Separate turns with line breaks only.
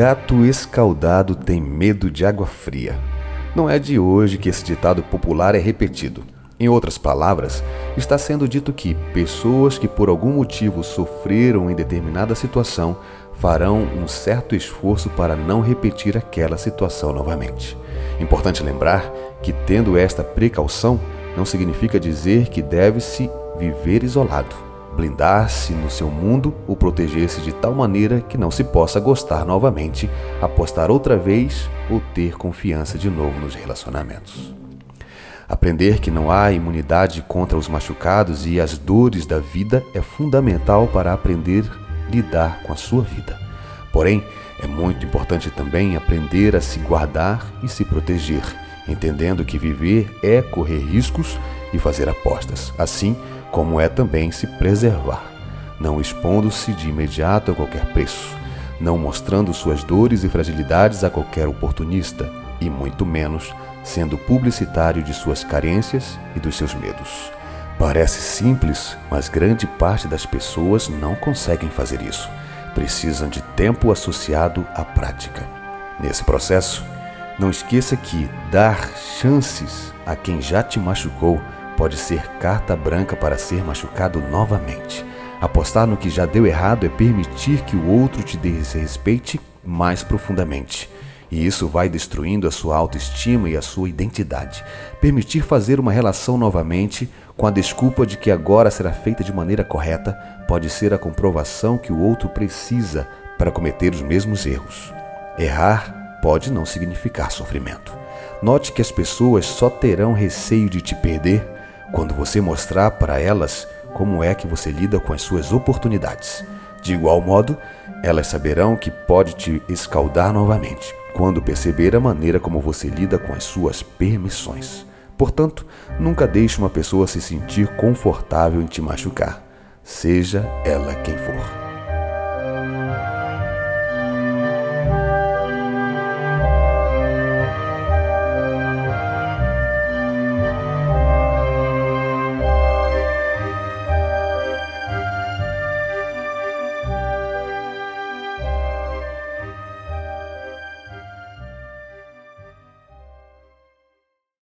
Gato escaldado tem medo de água fria. Não é de hoje que esse ditado popular é repetido. Em outras palavras, está sendo dito que pessoas que por algum motivo sofreram em determinada situação farão um certo esforço para não repetir aquela situação novamente. Importante lembrar que, tendo esta precaução, não significa dizer que deve-se viver isolado, blindar-se no seu mundo ou proteger-se de tal maneira que não se possa gostar novamente, apostar outra vez ou ter confiança de novo nos relacionamentos. Aprender que não há imunidade contra os machucados e as dores da vida é fundamental para aprender a lidar com a sua vida. Porém, é muito importante também aprender a se guardar e se proteger, entendendo que viver é correr riscos e fazer apostas, assim como é também se preservar, não expondo-se de imediato a qualquer preço, não mostrando suas dores e fragilidades a qualquer oportunista e muito menos sendo publicitário de suas carências e dos seus medos. Parece simples, mas grande parte das pessoas não conseguem fazer isso. Precisam de tempo associado à prática. Nesse processo, não esqueça que dar chances a quem já te machucou pode ser carta branca para ser machucado novamente. Apostar no que já deu errado é permitir que o outro te desrespeite mais profundamente. E isso vai destruindo a sua autoestima e a sua identidade. Permitir fazer uma relação novamente, com a desculpa de que agora será feita de maneira correta, pode ser a comprovação que o outro precisa para cometer os mesmos erros. Errar pode não significar sofrimento. Note que as pessoas só terão receio de te perder quando você mostrar para elas como é que você lida com as suas oportunidades. De igual modo, elas saberão que pode te escaldar novamente quando perceber a maneira como você lida com as suas permissões. Portanto, nunca deixe uma pessoa se sentir confortável em te machucar, seja ela quem for.